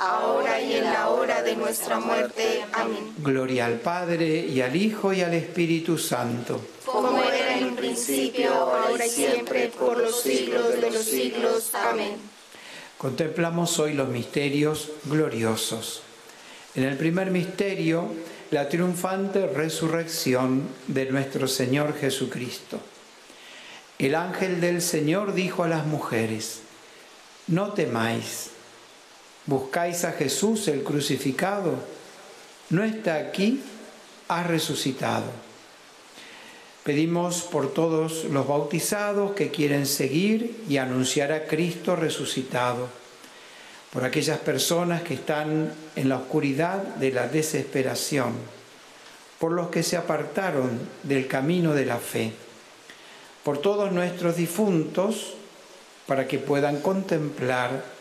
ahora y en la hora de nuestra muerte. Amén. Gloria al Padre, y al Hijo, y al Espíritu Santo. Como era en un principio, ahora y siempre, por los siglos de los siglos. Amén. Contemplamos hoy los misterios gloriosos. En el primer misterio, la triunfante resurrección de nuestro Señor Jesucristo. El ángel del Señor dijo a las mujeres, no temáis buscáis a Jesús el crucificado, no está aquí, ha resucitado. Pedimos por todos los bautizados que quieren seguir y anunciar a Cristo resucitado, por aquellas personas que están en la oscuridad de la desesperación, por los que se apartaron del camino de la fe, por todos nuestros difuntos, para que puedan contemplar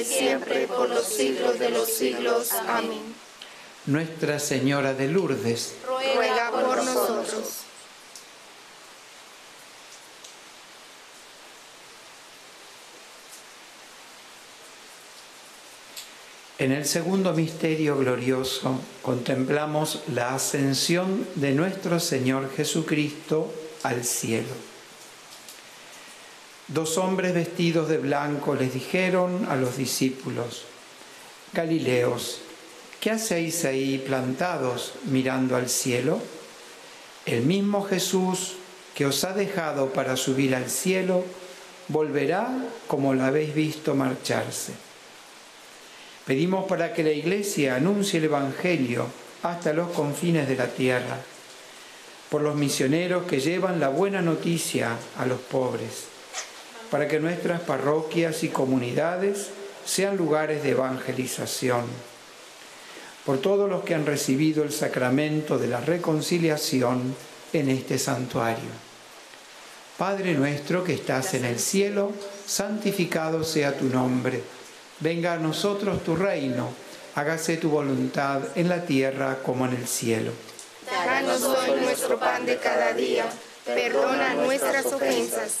y siempre, por los siglos de los siglos. Amén. Nuestra Señora de Lourdes, Ruega por nosotros. En el segundo misterio glorioso contemplamos la ascensión de nuestro Señor Jesucristo al cielo. Dos hombres vestidos de blanco les dijeron a los discípulos, Galileos, ¿qué hacéis ahí plantados mirando al cielo? El mismo Jesús que os ha dejado para subir al cielo, volverá como lo habéis visto marcharse. Pedimos para que la Iglesia anuncie el Evangelio hasta los confines de la tierra, por los misioneros que llevan la buena noticia a los pobres, para que nuestras parroquias y comunidades sean lugares de evangelización, por todos los que han recibido el sacramento de la reconciliación en este santuario. Padre nuestro que estás en el cielo, santificado sea tu nombre Venga a nosotros tu reino, hágase tu voluntad en la tierra como en el cielo. Danos hoy nuestro pan de cada día, perdona nuestras ofensas,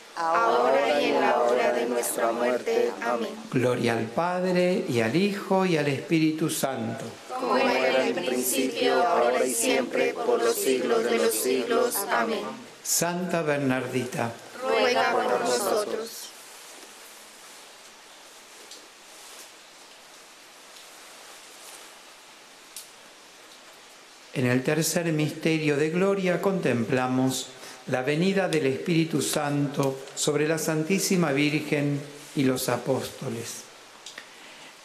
ahora y en la hora de nuestra muerte. Amén. Gloria al Padre, y al Hijo, y al Espíritu Santo. Como era en el principio, ahora y siempre, por los siglos de los siglos. Amén. Santa Bernardita, Ruega por nosotros. En el tercer misterio de gloria contemplamos la venida del Espíritu Santo sobre la Santísima Virgen y los apóstoles.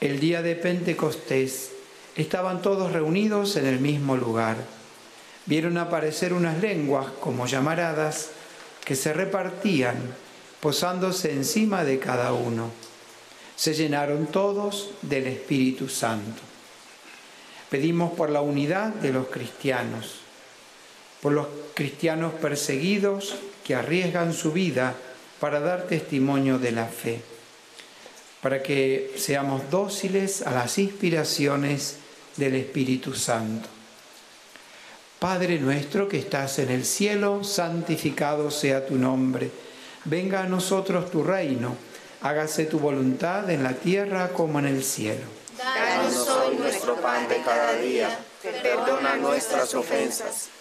El día de Pentecostés estaban todos reunidos en el mismo lugar. Vieron aparecer unas lenguas como llamaradas que se repartían posándose encima de cada uno. Se llenaron todos del Espíritu Santo. Pedimos por la unidad de los cristianos, por los cristianos perseguidos que arriesgan su vida para dar testimonio de la fe, para que seamos dóciles a las inspiraciones del Espíritu Santo. Padre nuestro que estás en el cielo, santificado sea tu nombre. Venga a nosotros tu reino, hágase tu voluntad en la tierra como en el cielo. Danos hoy nuestro pan de cada día. Perdona nuestras ofensas,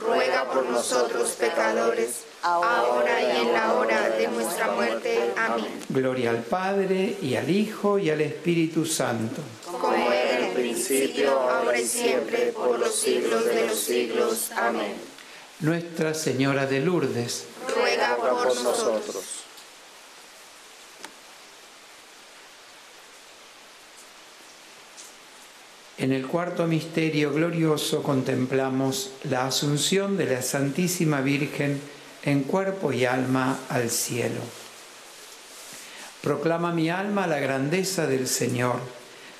ruega por nosotros pecadores, ahora y en la hora de nuestra muerte. Amén. Gloria al Padre, y al Hijo, y al Espíritu Santo. Como era en el principio, ahora y siempre, por los siglos de los siglos. Amén. Nuestra Señora de Lourdes, Ruega por nosotros. En el cuarto misterio glorioso contemplamos la asunción de la Santísima Virgen en cuerpo y alma al cielo. Proclama mi alma la grandeza del Señor.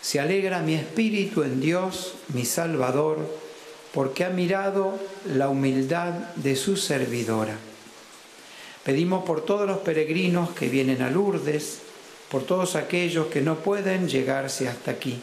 Se alegra mi espíritu en Dios, mi Salvador, porque ha mirado la humildad de su servidora. Pedimos por todos los peregrinos que vienen a Lourdes, por todos aquellos que no pueden llegarse hasta aquí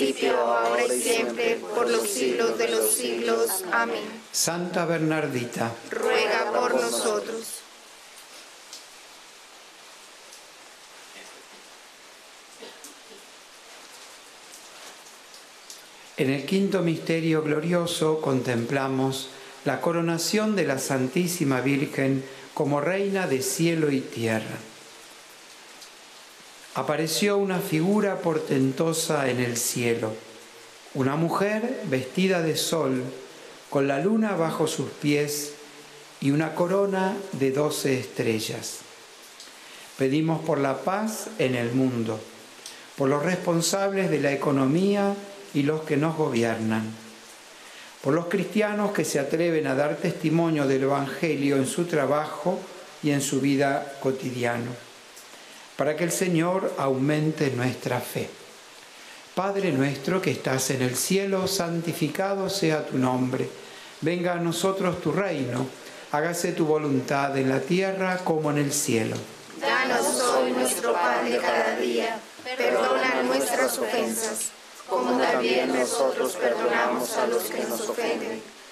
principio, ahora y siempre, por los siglos de los siglos. Amén. Santa Bernardita, ruega por nosotros. En el quinto misterio glorioso contemplamos la coronación de la Santísima Virgen como Reina de cielo y tierra. Apareció una figura portentosa en el cielo, una mujer vestida de sol, con la luna bajo sus pies y una corona de doce estrellas. Pedimos por la paz en el mundo, por los responsables de la economía, y los que nos gobiernan, por los cristianos que se atreven a dar testimonio del Evangelio en su trabajo y en su vida cotidiana, para que el Señor aumente nuestra fe. Padre nuestro que estás en el cielo, santificado sea tu nombre, venga a nosotros tu reino, hágase tu voluntad en la tierra como en el cielo. Danos hoy nuestro pan de cada día, perdona nuestras ofensas como también nosotros perdonamos a los que nos ofenden.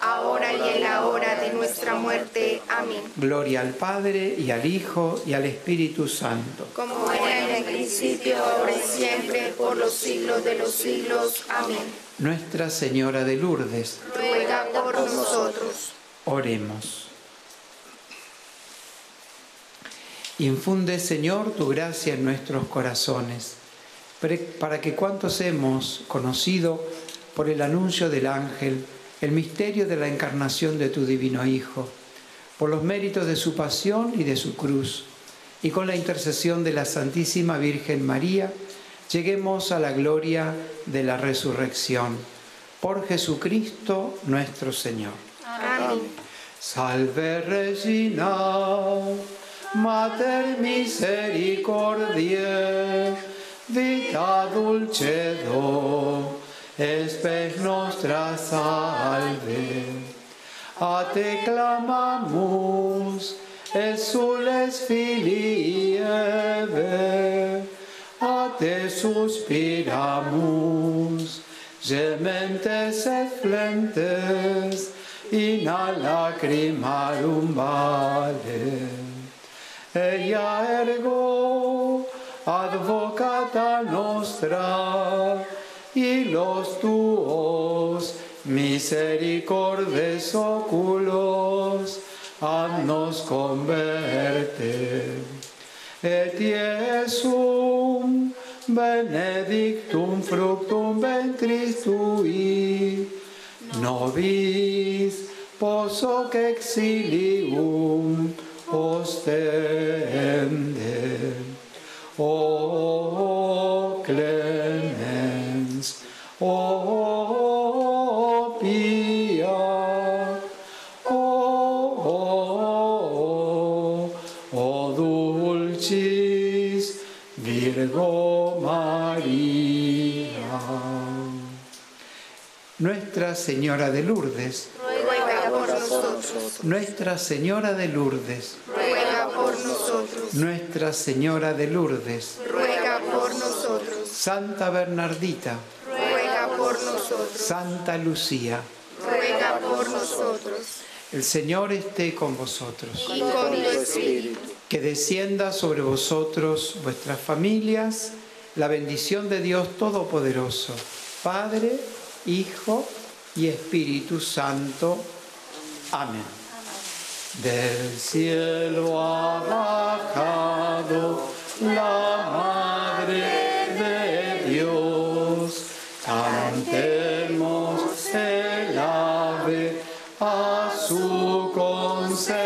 ahora y en la hora de nuestra muerte. Amén. Gloria al Padre y al Hijo y al Espíritu Santo. Como era en el principio, ahora y siempre, por los siglos de los siglos. Amén. Nuestra Señora de Lourdes, ruega por nosotros. Oremos. Infunde, Señor, tu gracia en nuestros corazones, para que cuantos hemos conocido por el anuncio del ángel, el misterio de la encarnación de tu divino Hijo, por los méritos de su pasión y de su cruz, y con la intercesión de la Santísima Virgen María, lleguemos a la gloria de la resurrección. Por Jesucristo nuestro Señor. Amén. Salve Regina, Mater misericordiae, vita dulcedo espes nostra salve. A te clamamus, exules filii Eve, a te suspiramus, gementes et flentes, in a lacrimarum vale. Ella ergo, advocata nostra, y los tuos misericordes oculos nos converte. Et Iesum benedictum fructum ventris tui, nobis poso que exilium ostende. O Virgo María. Nuestra Señora de Lourdes, ruega por nosotros. Nuestra Señora de Lourdes, ruega por nosotros. Nuestra Señora de Lourdes, ruega por nosotros. Santa Bernardita, ruega por nosotros. Santa Lucía, ruega por nosotros. el Señor esté con vosotros. Y con tu espíritu. Que descienda sobre vosotros, vuestras familias, la bendición de Dios Todopoderoso, Padre, Hijo y Espíritu Santo. Amén. Del cielo ha bajado la Madre de Dios. Cantemos el ave a su concepción.